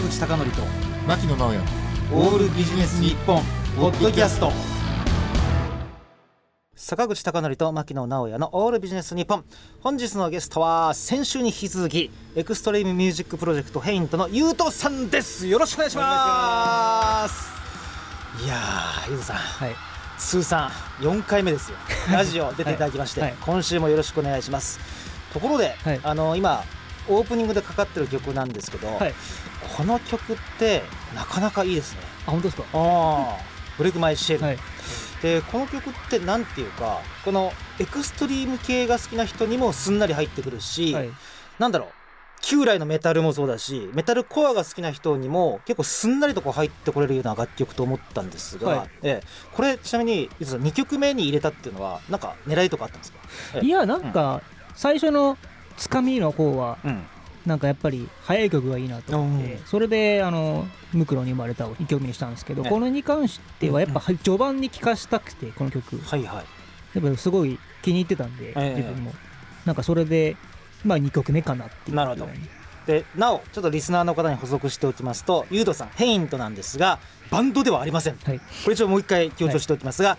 坂口孝則と牧野直哉。オールビジネス日本ポッドキャスト。坂口孝則と牧野直哉のオールビジネス日本。本日のゲストは先週に引き続き extreme music project Haint の YU-TOさんです。よろしくお願いします。いやー YU-TOさん。はい、通算4回目ですよ。ラジオ出ていただきまして、はい。はい今週もよろしくお願いします。ところで、はい。あの今オープニングでかかってる曲なんですけど、はいこの曲ってなかなかいいですね。あ本当ですか？ああ。ブレイクマイシェル、はい、でこの曲ってなんていうかこのエクストリーム系が好きな人にもすんなり入ってくるし、はい、なんだろう。旧来のメタルもそうだしメタルコアが好きな人にも結構すんなりとこう入ってこれるような楽曲と思ったんですが、はい。ええ。これちなみに2曲目に入れたっていうのはなんか狙いとかあったんですか、ええ。いやなんか最初のつかみの方はうん、なんかやっぱり早い曲がいいなと思ってうんそれであのムクロに生まれたを1曲目にしたんですけど、ね。このに関してはやっぱ序盤に聴かしたくてこの曲。はいはい。やっぱすごい気に入ってたんで、ええ。自分も。なんかそれでまあ2曲目かなっていう。なるほど。でなおちょっとリスナーの方に補足しておきますとユートさんヘイントなんですがバンドではありません。はい。これ一応もう一回強調しておきますが、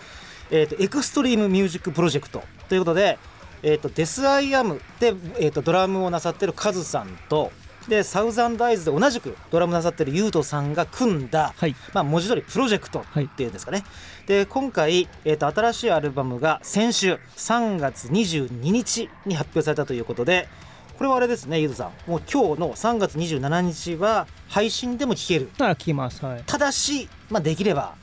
えー、と extreme music project ということで、えー、と DEATH I AM で、えー、とドラムをなさってるカズさんとで THOUSAND EYES で同じくドラムなさってる YU-TOさんが組んだ、はい。まあ、文字通りプロジェクトっていうんですかね、で今回、えー、と新しいアルバムが先週3月22日に発表されたということでこれはあれですね YU-TOさん。もう今日の3月27日は配信でも聴ける。あ聴けます。はい。ただし、まあ、できれば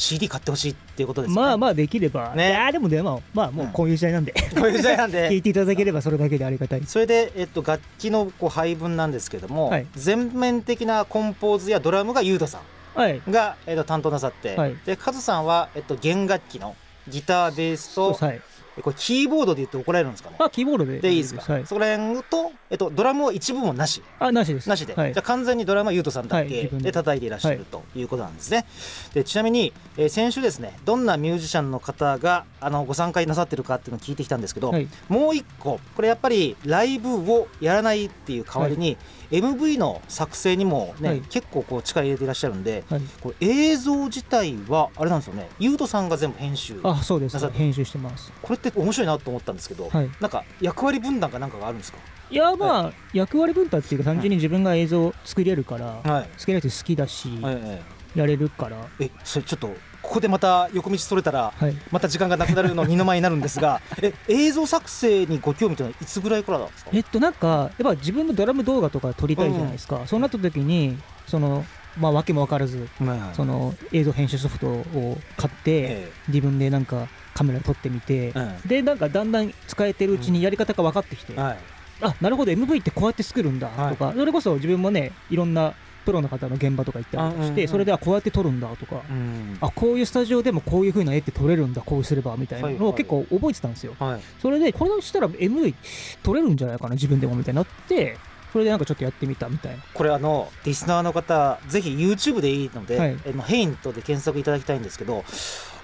CD 買ってほしいっていうことですね。まあまあできれば、ね。いやでもでもまあもうこういう時代なんで、こういう時代なん聴いで。ていただければそれだけでありがたい。それで、えっと、楽器のこう配分なんですけども、はい。全面的なコンポーズやドラムがユートさはい。んが、えっと、担当なさって、はい。でカズさんは、えっと、弦楽器のギターベースとはい。えこれキーボードで言って怒られるんですかね？あキーボードで。でいいですか、はい、そこら辺と、えっと、ドラムを一部もなしあなしです。なしで、はい。じゃあ完全にドラムはゆうとさんだはいけで。で叩いていらっしゃるとい。うことなんですね。でちなみに、えー先週ですねどんなミュージシャンの方があのご参加なさってるかっていうのを聞いてきたんですけど、はい。もう一個これやっぱりライブをやらないっていう代わりに、MV の作成にもね、はい。結構こう力入れていらっしゃるんではい。これ映像自体はあれなんですよね？ゆうとさんが全部編集あそうです。なさって編集してます。これって面白いなと思ったんですけど、はい。なんか役割分担かなんかがあるんですか、いやまあ、役割分担っていうか単純に自分が映像作れるから、はい。作れるって好きだし、えやれるから。ええそれちょっとここでまた横道それたらはい。また時間がなくなるの二の舞になるんですが え映像作成にご興味というのはいつぐらいからなんですか？えっとなんかやっぱ自分のドラム動画とか撮りたいじゃないですか、そうなった時にそのまあ訳も分からずその映像編集ソフトを買って、え自分でなんかカメラ撮ってみて、えでなんかだんだん使えてるうちにやり方が分かってきて、えはい。あなるほど MV ってこうやって作るんだはい。とか、それこそ自分もねいろんなプロの方の現場とか行ったりとかして、あうんうん。それではこうやって撮るんだとか、うんあこういうスタジオでもこういう風な絵って撮れるんだこうすればみたいなのはいはい。を結構覚えてたんですよ、はい。それでこれしたら MV 撮れるんじゃないかな自分でもみたいになってそれでなんかちょっとやってみたみたいな。これあのリスナーの方ぜひ YouTube でいいので、はい。えのヘイントで検索いただきたいんですけど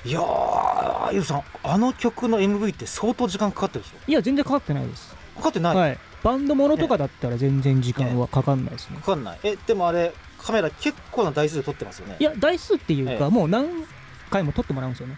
いやーゆうさんあの曲の MV って相当時間かかってるでしょ？いや全然かかってないです。かかってない、はい。バンドものとかだったら全然時間はかかんないですね。かかんない。えでもあれカメラ結構な台数で撮ってますよね？いや台数っていうええ。かもう何回も撮ってもらうんですよね。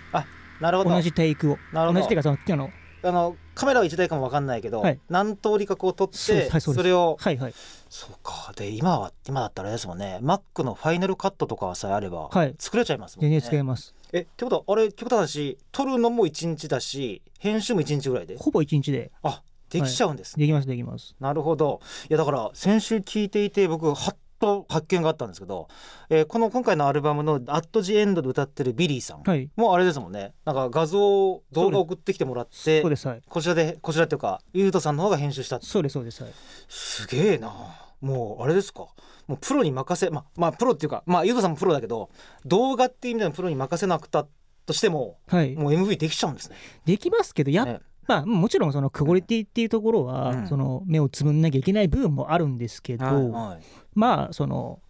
なるほど。同じテイクを。なるほど。同じテイクはそのあのあのカメラは1台かも分かんないけど、はい。何通りかこう撮ってはいそれをはいはい。そうか。で今は今だったらあれですもんね。Mac のファイナルカットとかさえあればはい。作れちゃいますもんね、全然使えますえってことはあれ極端な話撮るのも1日だし編集も1日ぐらいで？ほぼ1日で。あできちゃうんですね、できますできます。なるほど。いやだから先週聞いていて僕はっと発見があったんですけど、えーこの今回のアルバムの「アット・ジ・エンド」で歌ってるビリーさんはい。もうあれですもんね。なんか画像動画送ってきてもらってそうです。はい。こちらでこちらっていうかゆうとさんの方が編集した。そうですそうです。はい。すげえなもうあれですか？もうプロに任せままあプロっていうかまあゆうとさんもプロだけど動画っていう意味でのプロに任せなくたとしてもはい。もう MV できちゃうんですね。できますけどやっね。まあもちろんそのクオリティっていうところは、うん。その目をつぶんなきゃいけない部分もあるんですけど、はいはい。まあその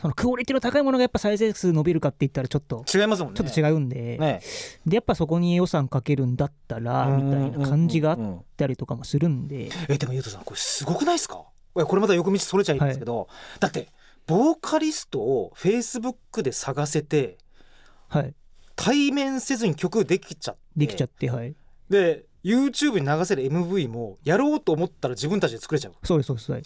そのクオリティの高いものがやっぱ再生数伸びるかって言ったらちょっと違いますもんね。ちょっと違うんで、ね。でやっぱそこに予算かけるんだったらみたいな感じがあっうんうんうんたりとかもするんで、えでもゆうとさんこれすごくないですか？これまた横道それちゃいますけど、だってボーカリストをフェイスブックで探せて、はい、対面せずに曲できちゃってできちゃってはい。で YouTube に流せる MV もやろうと思ったら自分たちで作れちゃう。そうですそうです、はい、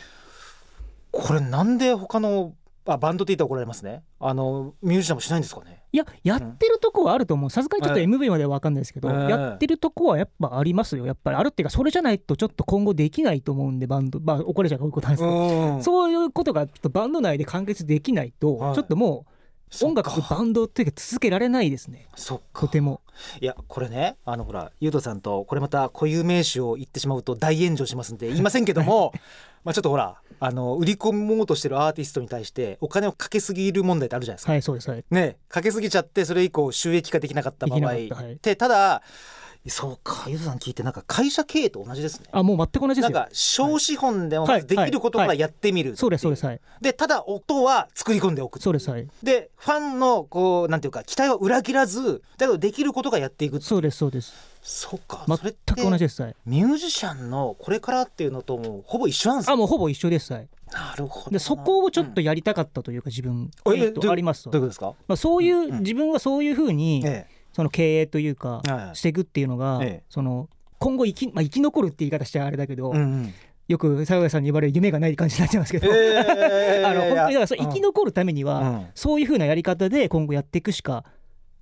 これなんで他のあバンドって言ったら怒られますね。あのミュージシャンもしないんですかね。いややってるとこはあると思う。さすがにちょっと MV までは分かんないですけど、えー、やってるとこはやっぱありますよ。やっぱりあるっていうかそれじゃないとちょっと今後できないと思うんでバンドまあ怒れちゃうことなんですけど。そういうことがちょっとバンド内で完結できないと、はい、ちょっともう音楽バンドっていうか続けられないですね。とても。いやこれねあのほらゆうとさんとこれまた固有名詞を言ってしまうと大炎上しますんで言いませんけども まあちょっとほらあの売り込もうとしてるアーティストに対してお金をかけすぎる問題ってあるじゃないですか。はいそうです、はい、ねかけすぎちゃってそれ以降収益化できなかった場合。はい、でただそうか。ゆずさん聞いてなんか会社経営と同じですね。あもう全く同じですなんか小資本でもできることからやってみるそうですそうです。はい。でただ音は作り込んでおくそうですはい。でファンのこうなんていうか期待を裏切らずだけどできることがやっていくそうですそうです。そうか。全く同じですはい。ミュージシャンのこれからっていうのともほぼ一緒なんですかあもうほぼ一緒ですはい。なるほどでそこをちょっとやりたかったというか、自分、えとありますどういうことですか、まあ、そういう、自分はそういうふうに、ええその経営というか、していくっていうのが、その今後生き,、まあ、生き残るって言い方しちゃあれだけど、うんうん。よく佐賀さんに言われる夢がない感じになっちゃいますけど、えー、あの本当にだから生き残るためには、うん、そういうふうなやり方で今後やっていくしか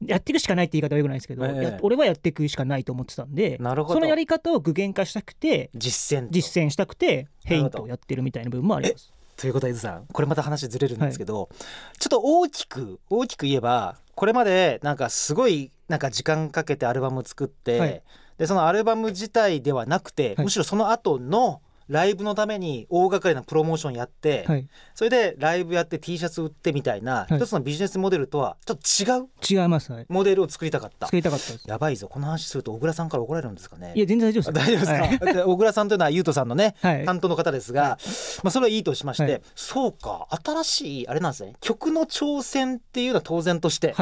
やっていくしかないって言い方はよくないですけど、えー、俺はやっていくしかないと思ってたんでそのやり方を具現化したくて実践実践したくてヘイントをやってるみたいな部分もあります。ということは伊豆さんこれまた話ずれるんですけど、はい、ちょっと大きく大きく言えばこれまでなんかすごいなんか時間かけてアルバム作って、はい、でそのアルバム自体ではなくて、はい、むしろその後のライブのために大掛かりなプロモーションやって、はい、それでライブやって T シャツ売ってみたいな、一つのビジネスモデルとはちょっと違う違います、はい、モデルを作りたかった。作りたかったやばいぞこの話すると小倉さんから怒られるんですかね。いや全然大丈夫です大丈夫ですか、小倉さんというのはゆうとさんのね、担当の方ですが、まあそれはいいとしまして、そうか新しいあれなんですね。曲の挑戦っていうのは当然として、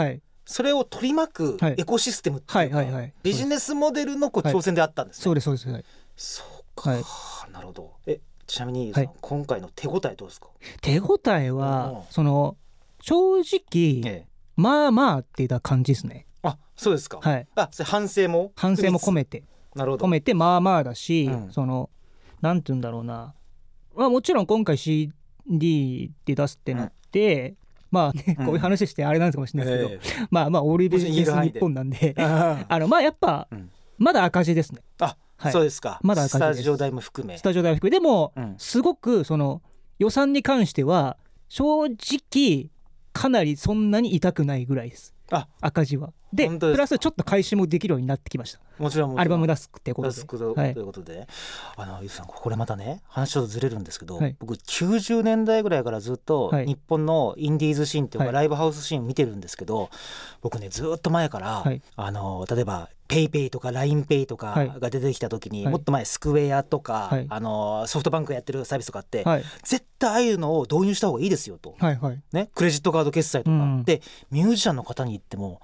それを取り巻くエコシステムっていうか、ビジネスモデルのこう挑戦であったんですね、そうですそうです、はい、そうか、なるほど。えちなみに、はい、今回の手応えどうですか？手応えは、その正直、ええ、まあまあっていった感じですね。あそうですか。はい。あそれ反省も？反省も込めて。なるほど。込めてまあまあだし、うん、そのなんて言うんだろうな。まあもちろん今回 CD で出すってなって、うん、まあ、ね、こういう話してあれなんですかもしれないですけど、えー、まあまあオールビジネス日本なんで。あ のまあやっぱ、まだ赤字ですね。あはい、そうですか。まだスタジオ代も含め。スタジオ代も含め。でも、うん、すごくその予算に関しては正直かなりそんなに痛くないぐらいです赤字は。でプラスちょっと回収もできるようになってきました。もちろんアルバム出すってことで。出すとい。うことで、はい、あのゆうさんこれまたね話ちょっとずれるんですけど、はい、僕90年代ぐらいからずっと日本のインディーズシーンっていうか、ライブハウスシーン見てるんですけど僕ねずっと前から、あの例えば PayPay とか l i n e ペイとかが出てきた時に、はい、もっと前スクエアとか、はい、あのソフトバンクがやってるサービスとかって、はい、絶対ああいうのを導入した方がいいですよと、はいはい、ね、クレジットカード決済とか、うん、でミュージシャンの方に言っても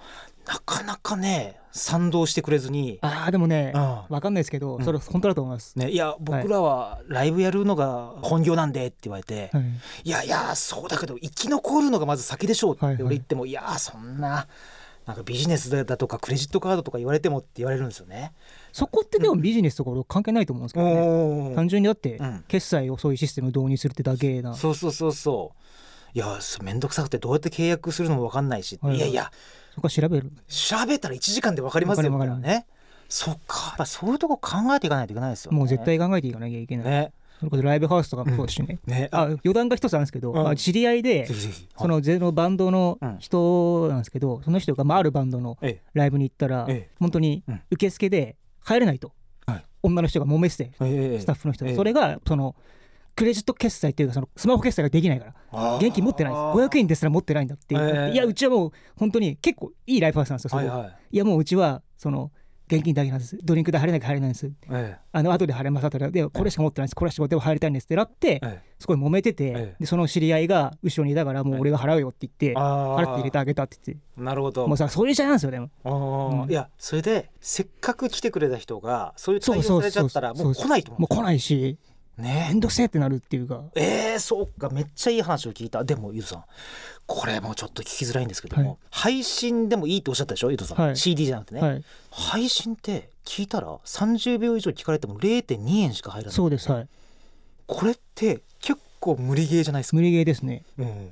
なかなかね賛同してくれずにああでもね、うん、分かんないですけどそれ本当だと思います、ね、いや僕らはライブやるのが本業なんでって言われて、はい、いやいやそうだけど生き残るのがまず先でしょうって俺言っても、いやそんななんかビジネスだとかクレジットカードとか言われてもって言われるんですよね。そこってでもビジネスとか関係ないと思うんですけどね、うん、単純にだって決済をそういうシステムを導入するってだけな、そうそうそうそう。いや面倒くさくてどうやって契約するのも分かんないし、はい、い。やいや。そこ調べる。調べたら1時間で分かりますよ。ね。そっか。やっそういうとこ考えていかないといけないですよ、ね、もう絶対考えていかなきゃいけない、ねそれこそライブハウスとかもそうですしね。うん、ね。あ余談が一つあるんですけど、まあ、知り合いでそのゼロバンドの人なんですけど、その人が、まあ、あるバンドのライブに行ったら、ええ、本当に受付で入れないと、女の人が揉めてて、スタッフの人それがそのクレジット決済っていうかそのスマホ決済ができないから現金持ってないです。500円ですら持ってないんだって。いう、いやうちはもう本当に結構いいライフハウスなんですよそはいはい、いやもううちはその現金だけなんです。ドリンクで入れなきゃ入れないんです、ええ、あの後で入れます後ででこれしか持ってないです。これしか持って入りたいんですってなって、ええ、すごい揉めてて、え、でその知り合いが後ろにいたからもう俺が払うよって言って、払って入れてあげたって言って。なるほど。もうさそういう時代なんですよでも、うん、いやそれでせっかく来てくれた人がそういう対応されちゃったらもう来ないと思う。もう来ないしね。めんどくせえってなるっていうか。えー、そうか。めっちゃいい話を聞いた。でもゆうさんこれもちょっと聞きづらいんですけども、はい、配信でもいいっておっしゃったでしょ？ゆうさん、はい、CD じゃなくてね、はい、配信って聞いたら30秒以上聞かれても0.2円しか入らない。そうですはいこれって結構無理ゲーじゃないですか無理ゲーですね、うん、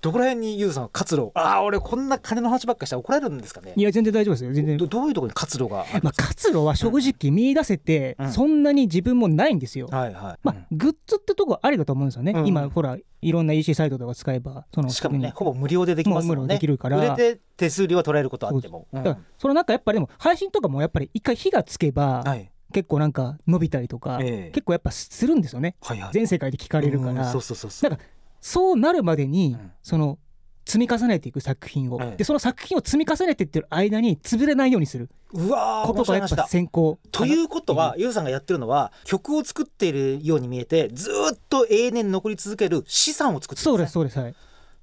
どこら辺にユウさん活路？ああ俺こんな金の話ばっかしたら怒られるんですかね。いや全然大丈夫ですよ全然。どういうところに活路がまあ、活路は正直見出せて、そんなに自分もないんですよ、はいはいまあ、グッズってとこありだと思うんですよね、うん、今ほらいろんな EC サイトとか使えばそのしかもねほぼ無料でできますもんね。できるから。売れて手数料は取られることあっても。そ,、うん、そのなんかやっぱりでも配信とかもやっぱり一回火がつけば、はい。結構なんか伸びたりとか、えー、結構やっぱするんですよね、はいはい、全世界で聞かれるから、そうそうそうそう。なんかそうなるまでに、うん、その積み重ねていく作品を、でその作品を積み重ねていってる間に潰れないようにする。うわことがやっぱ先行。ということはユウさんがやってるのは曲を作っているように見えてずっと永遠残り続ける資産を作ってる、ね、そうですそうですはい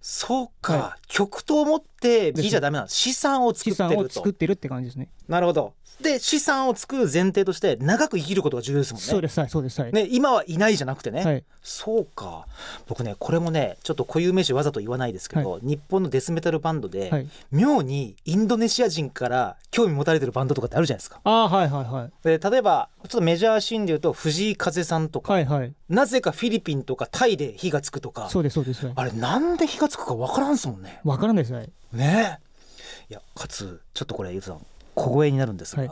そうか、はい、曲と思って美じゃダメなんです資産を作ってると。作ってるって感じですね。なるほど。で資産を作る前提として長く生きることが重要ですもんね。そうです。そうです、ね、今はいないじゃなくてね、はい、そうか。僕ねこれもねちょっと固有名詞わざと言わないですけど、はい、日本のデスメタルバンドで、はい、妙にインドネシア人から興味持たれてるバンドとかってあるじゃないですか。あはいはいはい。で例えばちょっとメジャーシーンでいうと藤井風さんとか、はいはい、なぜかフィリピンとかタイで火がつくとか。そうですそうです、あれなんで火がつくかわからんすもんね。わからんですねね。いやかつちょっとこれゆずさん小声になるんですが、はい。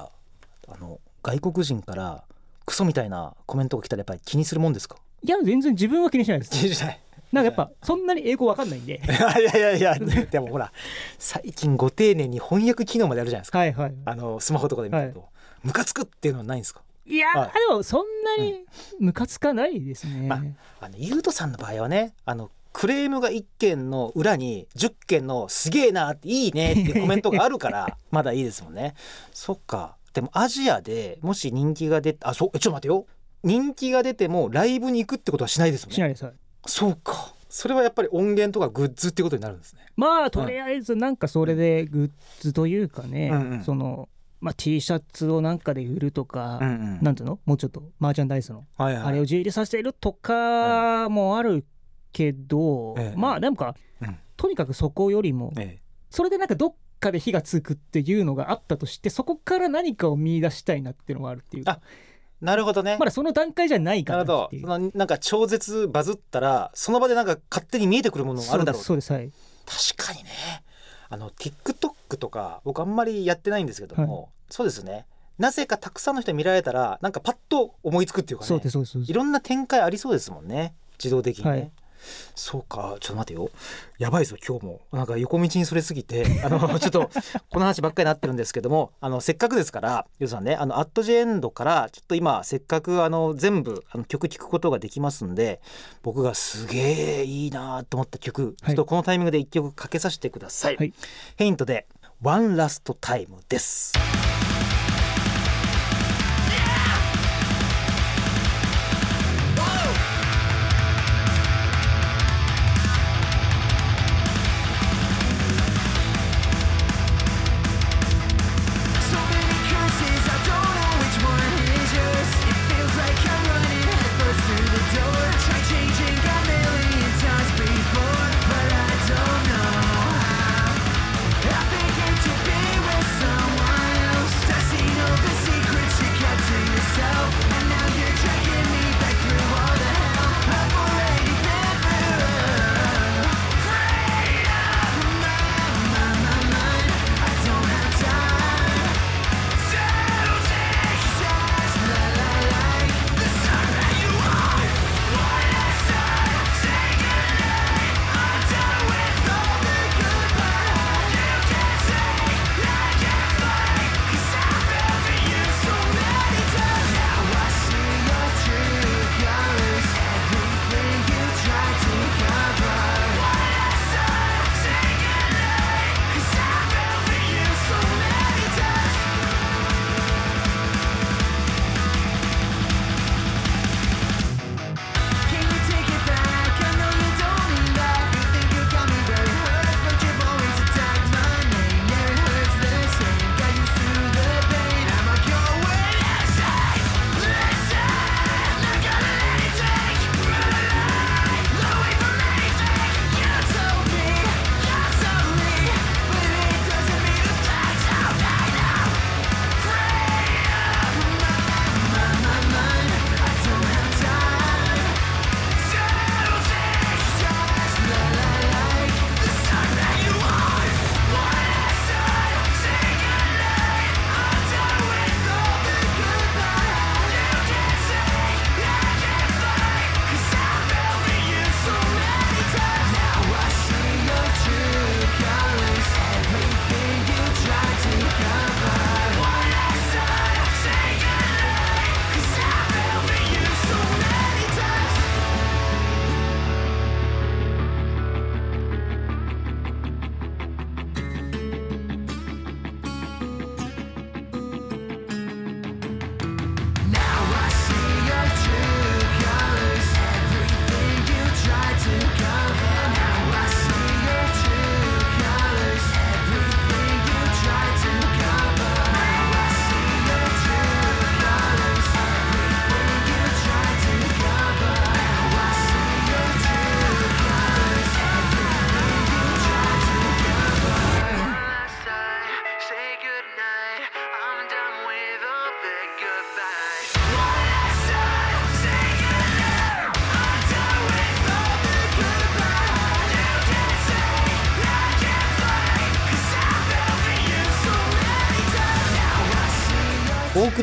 あの外国人からクソみたいなコメントが来たらやっぱり気にするもんですか？いや全然自分は気にしないです。気にしない。なんかやっぱそんなに英語わかんないんで。いやいやいやでもほら最近ご丁寧に翻訳機能まであるじゃないですか、はいはい、あのスマホとかで見ると、はい、ムカつくっていうのはないんですか？いや、はい、でもそんなにムカつかないですね、まあ、あのゆうとさんの場合はねあのクレームが1件の裏に10件の「すげえな」って「いいね」ってコメントがあるから まだいいですもんね。そっか。でもアジアでもし人気が出あそうちょっと待ってよ。人気が出てもライブに行くってことはしないですもんね。しないですそうか。それはやっぱり音源とかグッズってことになるんですね。まあとりあえずなんかそれでグッズというかね、うんうん、そのまあ、T シャツをなんかで売るとか、うんうん、なんていうの？もうちょっとマーチャンダイスの、はいはい、あれを自由させているとかもあるけど、ええ、まあなんか、うん、とにかくそこよりも、え、それでなんかどっかで火がつくっていうのがあったとしてそこから何かを見出したいなっていうのがあるっていうか。なるほどね。まだその段階じゃないからなるほど。なんか超絶バズったらその場でなんか勝手に見えてくるものがあるだろう。そうですはい。確かにね。あの TikTok とか僕あんまりやってないんですけども、はい、そうですね。なぜかたくさんの人に見られたらなんかパッと思いつくっていうかね。そうですそうです。いろんな展開ありそうですもんね。自動的にね、はいそうか。ちょっと待てよ。やばいぞ今日も。なんか横道にそれすぎてあの ちょっとこの話ばっかりになってるんですけどもあのせっかくですからゆうさんねあのアットジエンドからちょっと今せっかくあの全部あの曲聴くことができますんで僕がすげえいいなと思った曲、ちょっとこのタイミングで一曲かけさせてください、はい、ヘイントで「ワンラストタイム」です。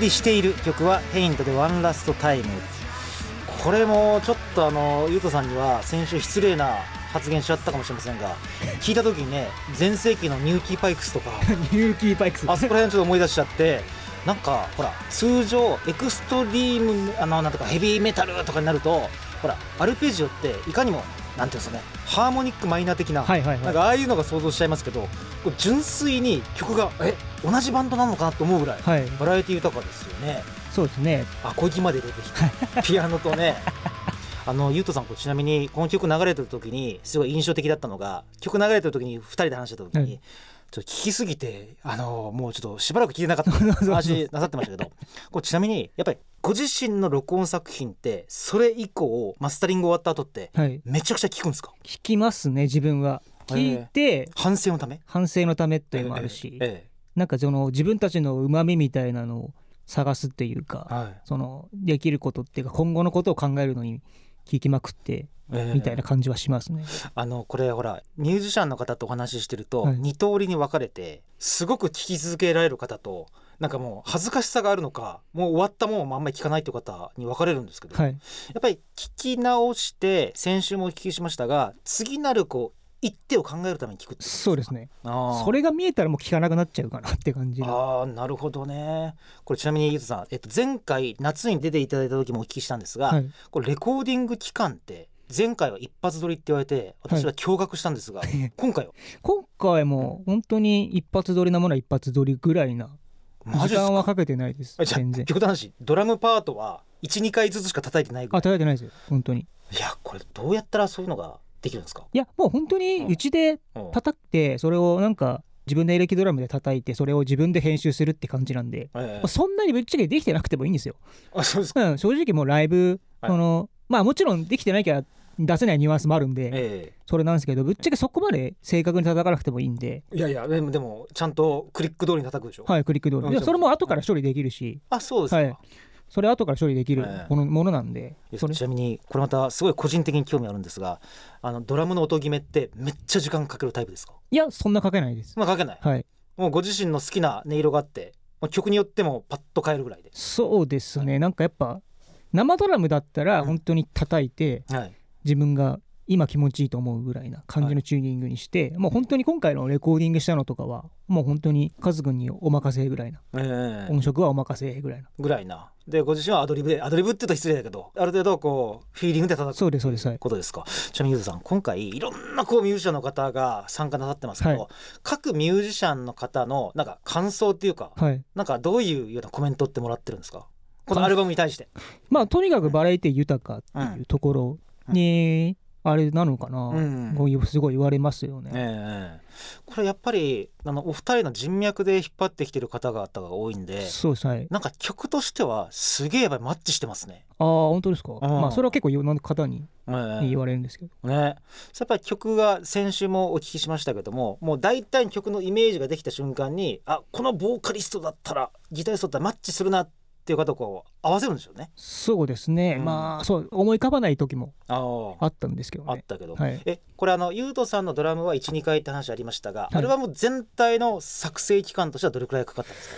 りしている曲は「ヘイントでワンラストタイム」これもちょっとあのゆうとさんには先週失礼な発言しちゃったかもしれませんが 聞いた時にね全盛期のニューキーパイクスとかニューキーパイクス。あそこら辺ちょっと思い出しちゃってなんかほら通常エクストリームあのなんとかヘビーメタルとかになるとほらアルペジオっていかにもなんていうんですかねハーモニックマイナー的な,、はいはいはい、なんかああいうのが想像しちゃいますけどこれ純粋に曲がえ同じバンドなのかなと思うぐらい、はい、バラエティ豊かですよね。そうですね。あ小池まで出てきて ピアノとね。あのゆうとさんちなみにこの曲流れてる時にすごい印象的だったのが曲流れてる時に2人で話してた時に、はいちょっと聞きすぎてあのもうちょっとしばらく聞いてなかった。話なさってましたけど。これちなみにやっぱりご自身の録音作品ってそれ以降マスタリング終わった後ってめちゃくちゃ聞くんですか、はい、聞きますね自分は。聞いて、えー、反省のため？反省のためっていうのもあるし、えーえー、なんかその自分たちのうまみみたいなのを探すっていうか、はい、そのできることっていうか今後のことを考えるのに聞きまくってみたいな感じはしますね、あのこれほらミュージシャンの方とお話ししてると、はい、2通りに分かれてすごく聞き続けられる方となんかもう恥ずかしさがあるのかもう終わったもんあんまり聞かないという方に分かれるんですけど、はい、やっぱり聞き直して先週もお聞きしましたが次なるこう一手を考えるために聞くそうですね。それが見えたらもう聞かなくなっちゃうかなって感じああなるほどね。これちなみにゆうとさん、えっと、前回夏に出ていただいた時もお聞きしたんですが、はい、これレコーディング期間って前回は一発撮りって言われて私は驚愕したんですが、はい、今回は？今回も本当に一発撮りなものは一発撮りぐらいな。時間はかけてないです全然。極端話ドラムパートは12回ずつしか叩いてない。あ叩いてないですよ本当に。いやこれどうやったらそういうのができるんですか？いやもう本当にうちで叩いてそれをなんか自分でエレキドラムで叩いてそれを自分で編集するって感じなんで、ええ、そんなにぶっちゃけできてなくてもいいんですよ。あそうですか、うん、正直もうライブ、はい、のまあもちろんできてないから出せないニュアンスもあるんで、えそれなんですけどぶっちゃけそこまで正確に叩かなくてもいいんで。いやいやでもでもちゃんとクリック通りに叩くでしょ？はいクリック通り。それも後から処理できるし。あそうですか、はいそれ後から処理できるもの,、ものなんでちなみにこれまたすごい個人的に興味あるんですがあのドラムの音決めってめっちゃ時間かけるタイプですか？いやそんなかけないです。まあかけない、はい、もうご自身の好きな音色があって曲によってもパッと変えるぐらいで。そうですね、はい、なんかやっぱ生ドラムだったら本当に叩いて、はい、自分が今気持ちいいと思うぐらいな感じのチューニングにして、はい、もう本当に今回のレコーディングしたのとかはもう本当にカズ君にお任せぐらいな、えー、音色はお任せぐらいな。ぐらいな。でご自身はアドリブでアドリブって言うと失礼だけどある程度こうフィーリングで叩くそうですそうです、はい、ことですか？ちなみにゆうさん今回いろんなこうミュージシャンの方が参加なさってますけど、はい、各ミュージシャンの方のなんか感想っていうか、はい、なんかどういうようなコメントってもらってるんですか？このアルバムに対して。まあとにかくバラエティ豊かっていうところに、うんあれなのかな、うん、すごい言われますよね。えー、これやっぱりあのお二人の人脈で引っ張ってきてる方々が多いんでそうです、はい、なんか曲としてはすげえマッチしてますね。ああ本当ですか、うん、まあそれは結構いろんな方に言われるんですけど。ね、やっぱり曲が先週もお聞きしましたけどももう大体曲のイメージができた瞬間にあこのボーカリストだったらギタリストだったらマッチするなってっていう方こう合わせるんでしょうね。そうですね、うん、まあそう思い浮かばない時もあったんですけど、ね、あったけど、はい、えこれあのゆうとさんのドラムは12回って話ありましたが、はい、アルバム全体の作成期間としてはどれくらいかかったんですか？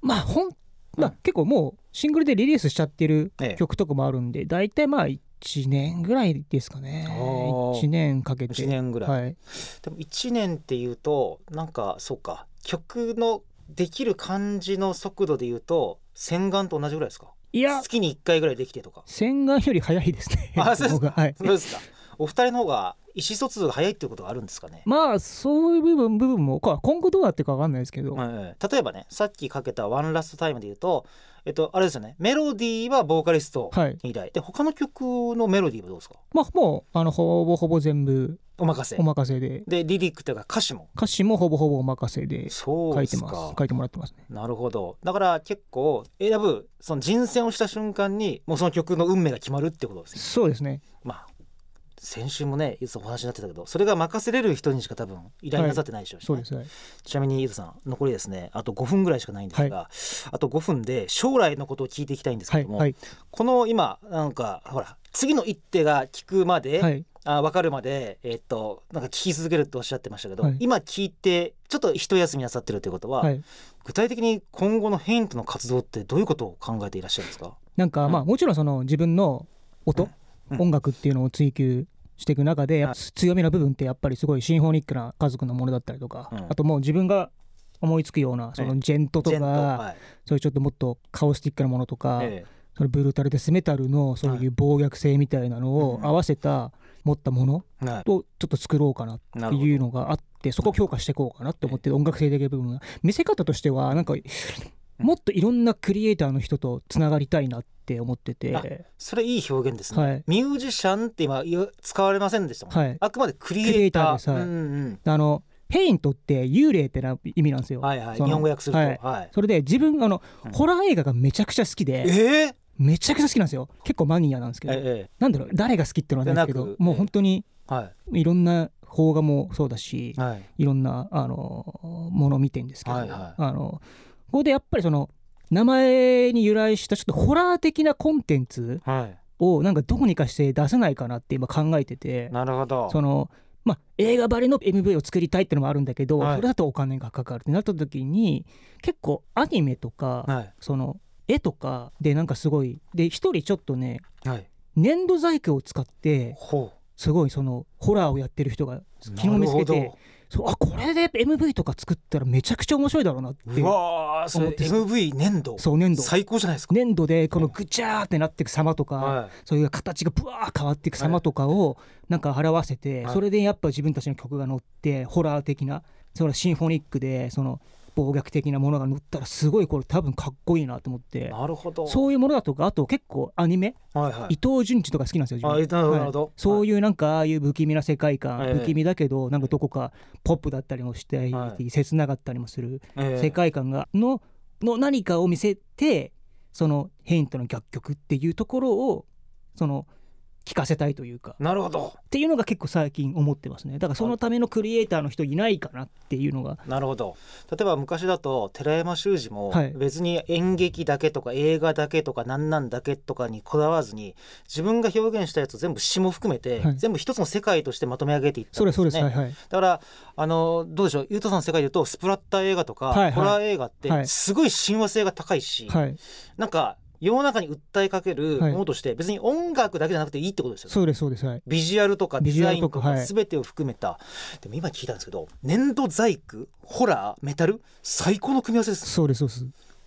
まあほん、まあ、結構もうシングルでリリースしちゃってる曲とかもあるんで、ええ、大体まあ1年ぐらいですかね。1年かけて。1年ぐらい、はい、でも1年っていうとなんかそうか。曲のできる感じの速度でいうと洗顔と同じぐらいですか？いや。月に1回ぐらいできてとか。洗顔より早いですね。あそうですか、は。い、そうですか。お二人の方が意思疎通が早いっていうことがあるんですかね？まあそういう部分部分も今後どうなってるか分かんないですけど、例えばねさっきかけた「ワンラストタイム」で言うとえっとあれですよね。メロディーはボーカリストに依頼、はい、で他の曲のメロディーはどうですか？まあもうあのほぼほぼ全部お任せ。お任せで。でリリックというか歌詞も。歌詞もほぼほぼお任せで書いてます書いてもらってますね。なるほど。だから結構選ぶその人選をした瞬間にもうその曲の運命が決まるってことですね。そうですね。まあ先週もねゆずさんお話になってたけどそれが任せれる人にしか多分依頼なさってないでしょうし、ね。はい、そうです、ちなみにゆずさん残りですねあと5分ぐらいしかないんですが、はい、あと5分で将来のことを聞いていきたいんですけども、この今なんかほら次の一手が聞くまで、あ分かるまで、えー、っとなんか聞き続けるっておっしゃってましたけど、はい、今聞いてちょっと一休みなさってるということは、はい、具体的に今後のヘイントの活動ってどういうことを考えていらっしゃるんですか？なんか、まあもちろんその自分の音、うん、音楽っていうのを追求していく中で、強みの部分ってやっぱりすごいシンフォニックな家族のものだったりとか、うん、あともう自分が思いつくようなそのジェントとか、はい、そういうちょっともっとカオスティックなものとか、ええ、そのブルータルデスメタルのそういう暴虐性みたいなのを合わせた持ったものをちょっと作ろうかなっていうのがあってそこを強化していこうかなって思って音楽性的な部分が見せ方としてはなんかもっといろんなクリエイターの人とつながりたいなって思ってて。それいい表現ですね、はい、ミュージシャンって今使われませんでしたもん、はい、あくまでクリエイター。です、はい。うんうん、あのヘイントって幽霊ってな意味なんですよ。はいはい、日本語訳すると、はい。はい、それで自分あの、うん、ホラー映画がめちゃくちゃ好きで、えー、めちゃくちゃ好きなんですよ。結構マニアなんですけど、ええ、なんだろう誰が好きっていうのはないですけどもう本当に、はい、いろんな邦画もそうだし、はい、いろんなあのものを見てるんですけど、はいはい、あのここでやっぱりその名前に由来したちょっとホラー的なコンテンツをなんかどうにかして出せないかなって今考えててなるほど。そのまあ、映画ばりの MV を作りたいっていうのもあるんだけど、はい、それだとお金がかかるってなった時に結構アニメとか、はい、その絵とかでなんかすごいで一人ちょっとね、はい、粘土細工を使ってすごいそのホラーをやってる人が昨日見つけてそうあこれで MV とか作ったらめちゃくちゃ面白いだろうなってうわそれ MV 粘土？そう粘土。最高じゃないですか。粘土でこのぐちゃーってなっていく様とか、はい、そういう形がブワー変わっていく様とかをなんか表せて、はい、それでやっぱ自分たちの曲が乗ってホラー的なそれシンフォニックでその暴虐的なものが乗ったらすごいこれ多分かっこいいなと思って。なるほど。そういうものだとかあと結構アニメ、はいはい、伊藤潤二とか好きなんですよあなるほど、はい、そういうなんかああいう不気味な世界観、はい、不気味だけどなんかどこかポップだったりもして、はい、切なかったりもする世界観がのの何かを見せてそのヘイントの楽曲っていうところをその聞かせたいというか。なるほど。っていうのが結構最近思ってますね。だからそのためのクリエイターの人いないかなっていうのが。なるほど。例えば昔だと寺山修司も別に演劇だけとか映画だけとか何なんだけとかにこだわらずに自分が表現したやつを全部詩も含めて、全部一つの世界としてまとめ上げていったんですね、はいはい、だからあのどうでしょう？ゆうとさんの世界でいうとスプラッター映画とか、はいはい、ホラー映画ってすごい親和性が高いし、はい、なんか世の中に訴えかけるものとして、別に音楽だけじゃなくていいってことですよね。そうですそうです、はい、ビジュアルとかデザインとか全てを含めた、はい、でも今聞いたんですけど粘土細工ホラーメタル最高の組み合わせですそうですそうです。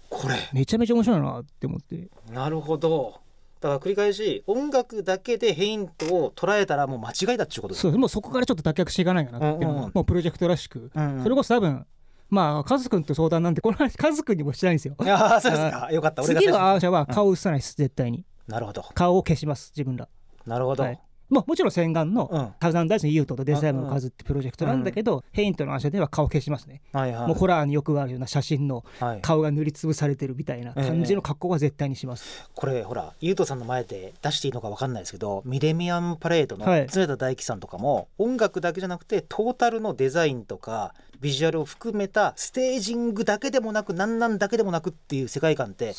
これ。めちゃめちゃ面白いなって思って。なるほど。だから繰り返し音楽だけでヘイントを捉えたらもう間違いだっていうことですそうもうそこからちょっと脱却していかないかなっていうのも、うんうん、もうプロジェクトらしく、うんうん、それこそ多分まあカズ君と相談なんてこの話 カズ君にもしたいんですよ。ああそうですか。よかった。次のアーシャは顔を映さないです、絶対に。なるほど。顔を消します自分ら。なるほど、はいももちろん洗顔の火山大臣ユートとデザインの数ってプロジェクトなんだけど、うん、ヘイントの足では顔消しますね、はいはい、もうホラーによくあるような写真の顔が塗りつぶされてるみたいな感じの格好は絶対にします、えー、これほらユートさんの前で出していいのか分かんないですけどミレニアムパレードの常田大樹さんとかも、はい、音楽だけじゃなくてトータルのデザインとかビジュアルを含めたステージングだけでもなく何なんだけでもなくっていう世界観って、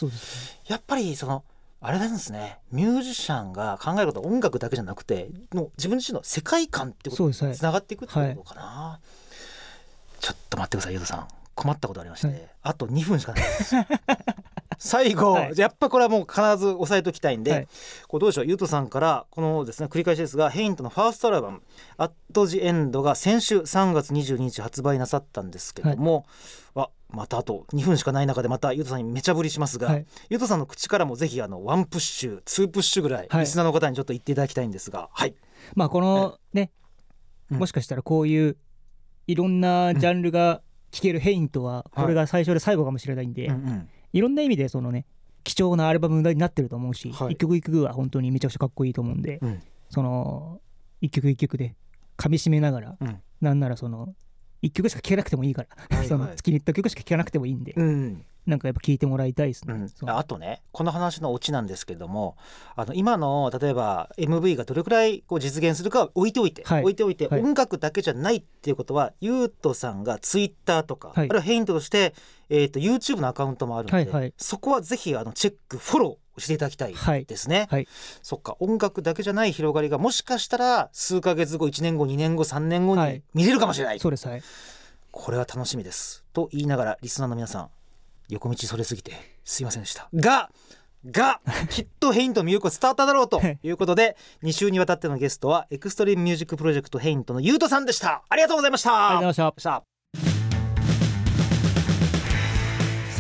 やっぱりそのあれなんですね。ミュージシャンが考えることは音楽だけじゃなくてもう自分自身の世界観ってことにつながっていくってことかな、はい、ちょっと待ってくださいユドさん。困ったことありまして、はい、あと2分しかないです。最後、はい、やっぱこれはもう必ず押さえておきたいんで、はい、こうどうでしょうゆうとさんからこのですね繰り返しですがヘイントのファーストアルバム「アット・ジ・エンド」が先週3月22日発売なさったんですけども、はい、またあと2分しかない中でまたゆうとさんにめちゃぶりしますが、はい、ゆうとさんの口からもぜひあのワンプッシュツープッシュぐらい、リスナーの方にちょっと言っていただきたいんですがはい。まあこのね、うん、もしかしたらこういういろんなジャンルが聴けるヘイントはこれが最初で最後かもしれないんで、うんうん。いろんな意味でそのね貴重なアルバムになってると思うし、はい、一曲一曲は本当にめちゃくちゃかっこいいと思うんで、うん、その一曲一曲で噛みしめながら、うん、なんならその一曲しか聴けなくてもいいから、はいはい、その月に入った曲しか聴かなくてもいいんで、うん、なんかやっぱ聞いてもらいたいですね、うん、あとねこの話のオチなんですけどもあの今の例えば MV がどれくらいこう実現するか置いておいて、はい、置いておいて、はい、音楽だけじゃないっていうことはゆうとさんがツイッターとか、はい、あるいはヘイントとして、えーと、YouTube のアカウントもあるので、はいはい、そこはぜひあのチェックフォロー教えていただきたいですね、はい。はい、そっか。音楽だけじゃない広がりがもしかしたら数か月後1年後2年後3年後に見れるかもしれない、はい、そうです。はい。これは楽しみです。と言いながらリスナーの皆さん横道それすぎてすいませんでした。がが きっと Haint の魅力は伝わっただろうとい。うことで2週にわたってのゲストは Extreme Music Project Haint のゆうとさんでした。ありがとうございました。ありがとうございました